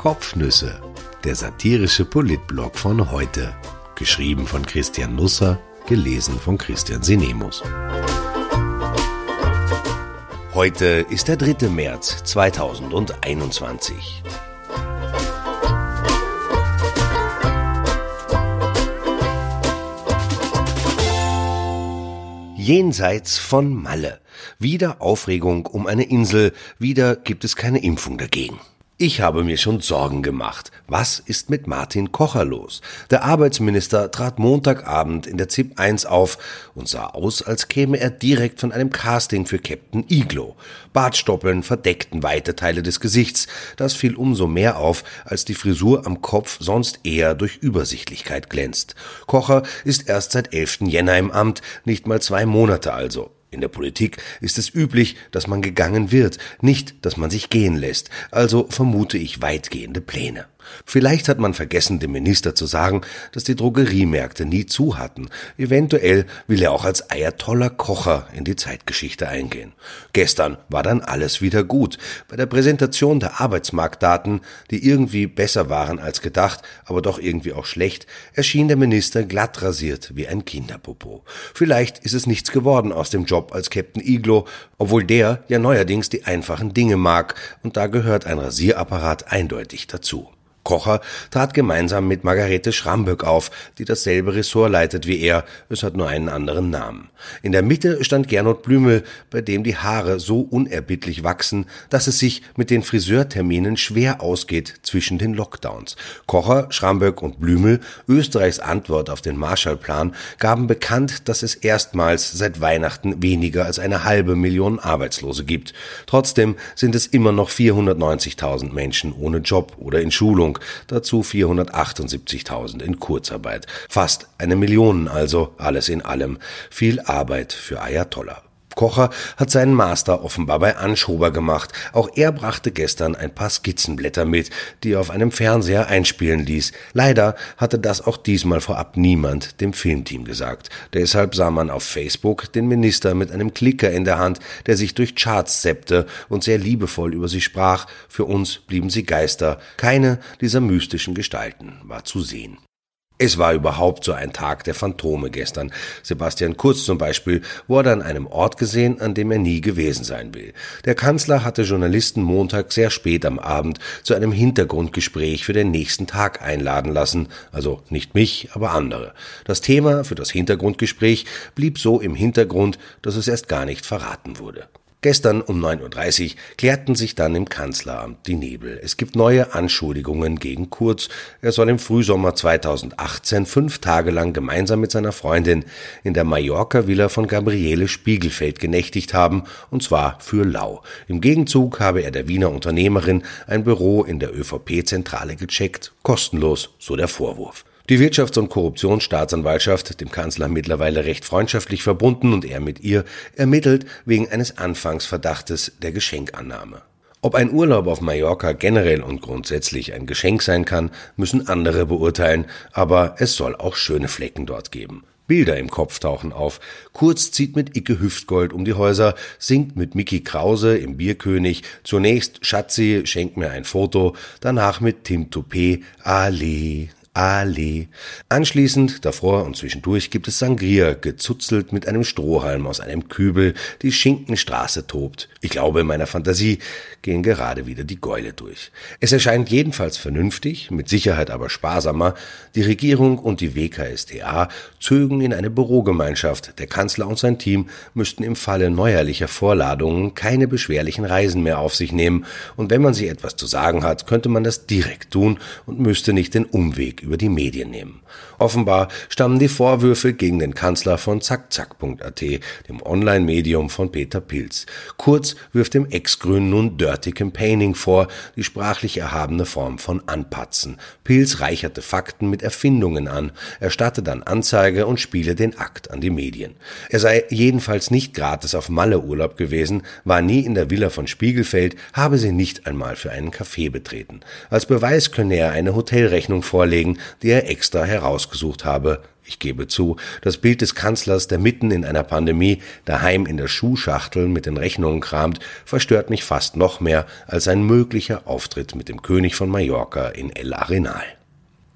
Kopfnüsse, der satirische Politblog von heute. Geschrieben von Christian Nusser, gelesen von Christian Sinemus. Heute ist der 3. März 2021. Jenseits von Malle. Wieder Aufregung um eine Insel, wieder gibt es keine Impfung dagegen. Ich habe mir schon Sorgen gemacht. Was ist mit Martin Kocher los? Der Arbeitsminister trat Montagabend in der ZIP 1 auf und sah aus, als käme er direkt von einem Casting für Captain Iglo. Bartstoppeln verdeckten weite Teile des Gesichts. Das fiel umso mehr auf, als die Frisur am Kopf sonst eher durch Übersichtlichkeit glänzt. Kocher ist erst seit 11. Jänner im Amt, nicht mal zwei Monate also. In der Politik ist es üblich, dass man gegangen wird, nicht, dass man sich gehen lässt, also vermute ich weitgehende Pläne. Vielleicht hat man vergessen, dem Minister zu sagen, dass die Drogeriemärkte nie zu hatten. Eventuell will er auch als Ayatollah Kocher in die Zeitgeschichte eingehen. Gestern war dann alles wieder gut. Bei der Präsentation der Arbeitsmarktdaten, die irgendwie besser waren als gedacht, aber doch irgendwie auch schlecht, erschien der Minister glatt rasiert wie ein Kinderpopo. Vielleicht ist es nichts geworden aus dem Job als Captain Iglo, obwohl der ja neuerdings die einfachen Dinge mag, und da gehört ein Rasierapparat eindeutig dazu. Kocher trat gemeinsam mit Margarete Schramböck auf, die dasselbe Ressort leitet wie er, es hat nur einen anderen Namen. In der Mitte stand Gernot Blümel, bei dem die Haare so unerbittlich wachsen, dass es sich mit den Friseurterminen schwer ausgeht zwischen den Lockdowns. Kocher, Schramböck und Blümel, Österreichs Antwort auf den Marshallplan, gaben bekannt, dass es erstmals seit Weihnachten weniger als eine halbe Million Arbeitslose gibt. Trotzdem sind es immer noch 490.000 Menschen ohne Job oder in Schulung Bevölkerung, dazu 478.000 in Kurzarbeit. Fast eine Million also, alles in allem. Viel Arbeit für Ayatollah. Kocher hat seinen Master offenbar bei Anschober gemacht. Auch er brachte gestern ein paar Skizzenblätter mit, die er auf einem Fernseher einspielen ließ. Leider hatte das auch diesmal vorab niemand dem Filmteam gesagt. Deshalb sah man auf Facebook den Minister mit einem Klicker in der Hand, der sich durch Charts seppte und sehr liebevoll über sie sprach. Für uns blieben sie Geister. Keine dieser mystischen Gestalten war zu sehen. Es war überhaupt so ein Tag der Phantome gestern. Sebastian Kurz zum Beispiel wurde an einem Ort gesehen, an dem er nie gewesen sein will. Der Kanzler hatte Journalisten Montag sehr spät am Abend zu einem Hintergrundgespräch für den nächsten Tag einladen lassen. Also nicht mich, aber andere. Das Thema für das Hintergrundgespräch blieb so im Hintergrund, dass es erst gar nicht verraten wurde. Gestern um 9.30 Uhr klärten sich dann im Kanzleramt die Nebel. Es gibt neue Anschuldigungen gegen Kurz. Er soll im Frühsommer 2018 fünf Tage lang gemeinsam mit seiner Freundin in der Mallorca-Villa von Gabriele Spiegelfeld genächtigt haben, und zwar für lau. Im Gegenzug habe er der Wiener Unternehmerin ein Büro in der ÖVP-Zentrale gecheckt. Kostenlos, so der Vorwurf. Die Wirtschafts- und Korruptionsstaatsanwaltschaft, dem Kanzler mittlerweile recht freundschaftlich verbunden und er mit ihr, ermittelt wegen eines Anfangsverdachtes der Geschenkannahme. Ob ein Urlaub auf Mallorca generell und grundsätzlich ein Geschenk sein kann, müssen andere beurteilen, aber es soll auch schöne Flecken dort geben. Bilder im Kopf tauchen auf. Kurz zieht mit Icke Hüftgold um die Häuser, singt mit Mickey Krause im Bierkönig, zunächst Schatzi, schenkt mir ein Foto, danach mit Tim Toupet, Ale, Ali. Anschließend, davor und zwischendurch gibt es Sangria, gezuzelt mit einem Strohhalm aus einem Kübel, die Schinkenstraße tobt. Ich glaube, in meiner Fantasie gehen gerade wieder die Gäule durch. Es erscheint jedenfalls vernünftig, mit Sicherheit aber sparsamer, die Regierung und die WKStA zögen in eine Bürogemeinschaft. Der Kanzler und sein Team müssten im Falle neuerlicher Vorladungen keine beschwerlichen Reisen mehr auf sich nehmen, und wenn man sich etwas zu sagen hat, könnte man das direkt tun und müsste nicht den Umweg über die Medien nehmen. Offenbar stammen die Vorwürfe gegen den Kanzler von zackzack.at, dem Online-Medium von Peter Pilz. Kurz wirft dem Ex-Grün nun Dirty Campaigning vor, die sprachlich erhabene Form von Anpatzen. Pilz reicherte Fakten mit Erfindungen an, erstatte dann Anzeige und spiele den Akt an die Medien. Er sei jedenfalls nicht gratis auf Malle Urlaub gewesen, war nie in der Villa von Spiegelfeld, habe sie nicht einmal für einen Kaffee betreten. Als Beweis könne er eine Hotelrechnung vorlegen, zeigen, die er extra herausgesucht habe. Ich gebe zu, das Bild des Kanzlers, der mitten in einer Pandemie daheim in der Schuhschachtel mit den Rechnungen kramt, verstört mich fast noch mehr als ein möglicher Auftritt mit dem König von Mallorca in El Arenal.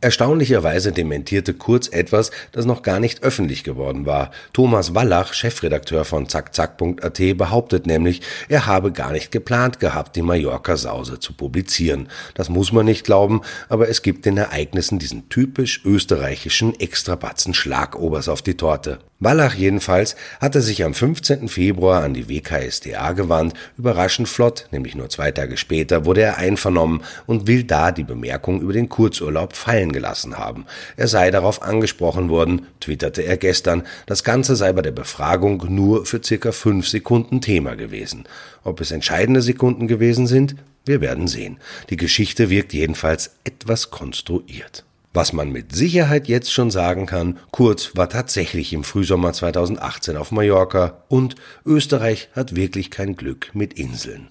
Erstaunlicherweise dementierte Kurz etwas, das noch gar nicht öffentlich geworden war. Thomas Wallach, Chefredakteur von zackzack.at, behauptet nämlich, er habe gar nicht geplant gehabt, die Mallorca-Sause zu publizieren. Das muss man nicht glauben, aber es gibt den Ereignissen diesen typisch österreichischen Extrabatzen Schlagobers auf die Torte. Wallach jedenfalls hatte sich am 15. Februar an die WKSDA gewandt, überraschend flott, nämlich nur zwei Tage später wurde er einvernommen und will da die Bemerkung über den Kurzurlaub fallen gelassen haben. Er sei darauf angesprochen worden, twitterte er gestern, das Ganze sei bei der Befragung nur für circa fünf Sekunden Thema gewesen. Ob es entscheidende Sekunden gewesen sind, wir werden sehen. Die Geschichte wirkt jedenfalls etwas konstruiert. Was man mit Sicherheit jetzt schon sagen kann, Kurz war tatsächlich im Frühsommer 2018 auf Mallorca und Österreich hat wirklich kein Glück mit Inseln.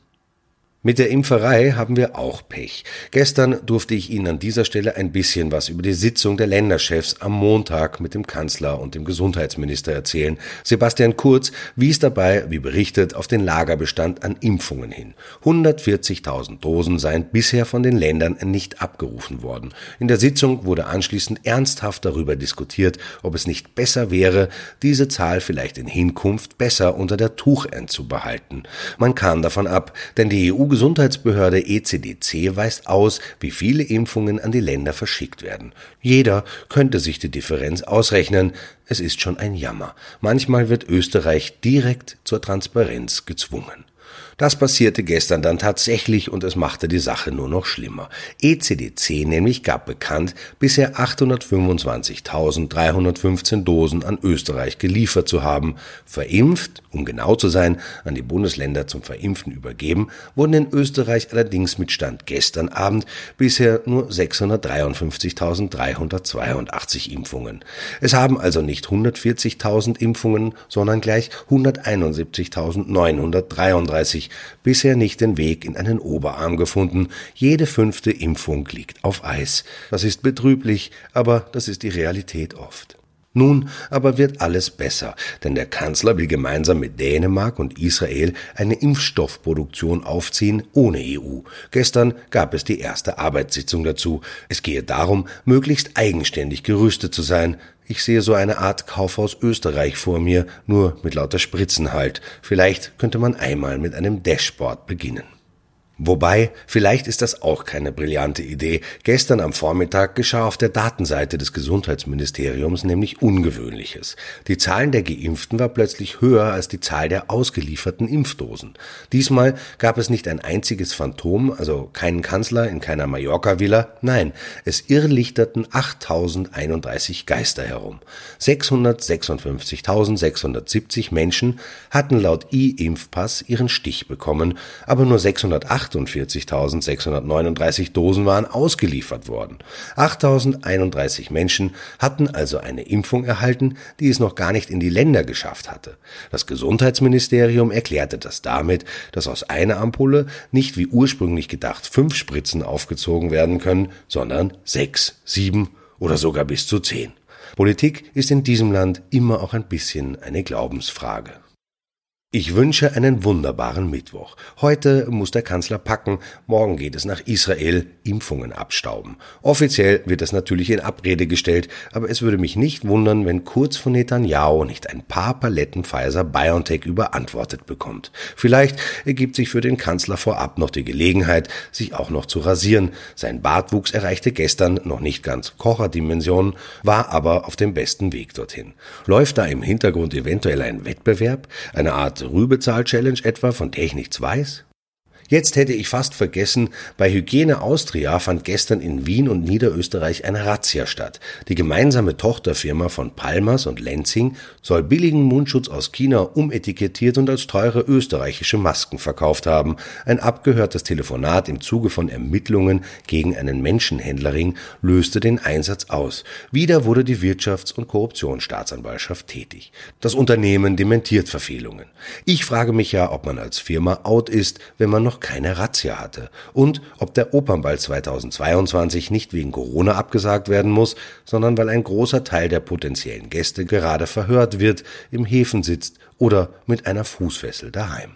Mit der Impferei haben wir auch Pech. Gestern durfte ich Ihnen an dieser Stelle ein bisschen was über die Sitzung der Länderchefs am Montag mit dem Kanzler und dem Gesundheitsminister erzählen. Sebastian Kurz wies dabei, wie berichtet, auf den Lagerbestand an Impfungen hin. 140.000 Dosen seien bisher von den Ländern nicht abgerufen worden. In der Sitzung wurde anschließend ernsthaft darüber diskutiert, ob es nicht besser wäre, diese Zahl vielleicht in Hinkunft besser unter der Tuchend zu behalten. Man kam davon ab, denn die EU Gesundheitsbehörde ECDC weist aus, wie viele Impfungen an die Länder verschickt werden. Jeder könnte sich die Differenz ausrechnen. Es ist schon ein Jammer. Manchmal wird Österreich direkt zur Transparenz gezwungen. Das passierte gestern dann tatsächlich und es machte die Sache nur noch schlimmer. ECDC nämlich gab bekannt, bisher 825.315 Dosen an Österreich geliefert zu haben. Verimpft, um genau zu sein, an die Bundesländer zum Verimpfen übergeben, wurden in Österreich allerdings mit Stand gestern Abend bisher nur 653.382 Impfungen. Es haben also nicht 140.000 Impfungen, sondern gleich 171.933 sich bisher nicht den Weg in einen Oberarm gefunden. Jede fünfte Impfung liegt auf Eis. Das ist betrüblich, aber das ist die Realität oft. Nun aber wird alles besser, denn der Kanzler will gemeinsam mit Dänemark und Israel eine Impfstoffproduktion aufziehen ohne EU. Gestern gab es die erste Arbeitssitzung dazu. Es gehe darum, möglichst eigenständig gerüstet zu sein. Ich sehe so eine Art Kaufhaus Österreich vor mir, nur mit lauter Spritzen halt. Vielleicht könnte man einmal mit einem Dashboard beginnen. Wobei, vielleicht ist das auch keine brillante Idee. Gestern am Vormittag geschah auf der Datenseite des Gesundheitsministeriums nämlich Ungewöhnliches. Die Zahl der Geimpften war plötzlich höher als die Zahl der ausgelieferten Impfdosen. Diesmal gab es nicht ein einziges Phantom, also keinen Kanzler in keiner Mallorca-Villa. Nein, es irrlichterten 8031 Geister herum. 656.670 Menschen hatten laut E-Impfpass ihren Stich bekommen, aber nur 608 48.639 Dosen waren ausgeliefert worden. 8.031 Menschen hatten also eine Impfung erhalten, die es noch gar nicht in die Länder geschafft hatte. Das Gesundheitsministerium erklärte das damit, dass aus einer Ampulle nicht wie ursprünglich gedacht fünf Spritzen aufgezogen werden können, sondern sechs, sieben oder sogar bis zu zehn. Politik ist in diesem Land immer auch ein bisschen eine Glaubensfrage. Ich wünsche einen wunderbaren Mittwoch. Heute muss der Kanzler packen, morgen geht es nach Israel, Impfungen abstauben. Offiziell wird das natürlich in Abrede gestellt, aber es würde mich nicht wundern, wenn kurz von Netanyahu nicht ein paar Paletten Pfizer BioNTech überantwortet bekommt. Vielleicht ergibt sich für den Kanzler vorab noch die Gelegenheit, sich auch noch zu rasieren. Sein Bartwuchs erreichte gestern noch nicht ganz Kocherdimensionen, war aber auf dem besten Weg dorthin. Läuft da im Hintergrund eventuell ein Wettbewerb, eine Art Rübezahl-Challenge etwa, von der ich nichts weiß? Jetzt hätte ich fast vergessen, bei Hygiene Austria fand gestern in Wien und Niederösterreich eine Razzia statt. Die gemeinsame Tochterfirma von Palmers und Lenzing soll billigen Mundschutz aus China umetikettiert und als teure österreichische Masken verkauft haben. Ein abgehörtes Telefonat im Zuge von Ermittlungen gegen einen Menschenhändlerring löste den Einsatz aus. Wieder wurde die Wirtschafts- und Korruptionsstaatsanwaltschaft tätig. Das Unternehmen dementiert Verfehlungen. Ich frage mich ja, ob man als Firma out ist, wenn man noch noch keine Razzia hatte und ob der Opernball 2022 nicht wegen Corona abgesagt werden muss, sondern weil ein großer Teil der potenziellen Gäste gerade verhört wird, im Häfen sitzt oder mit einer Fußfessel daheim.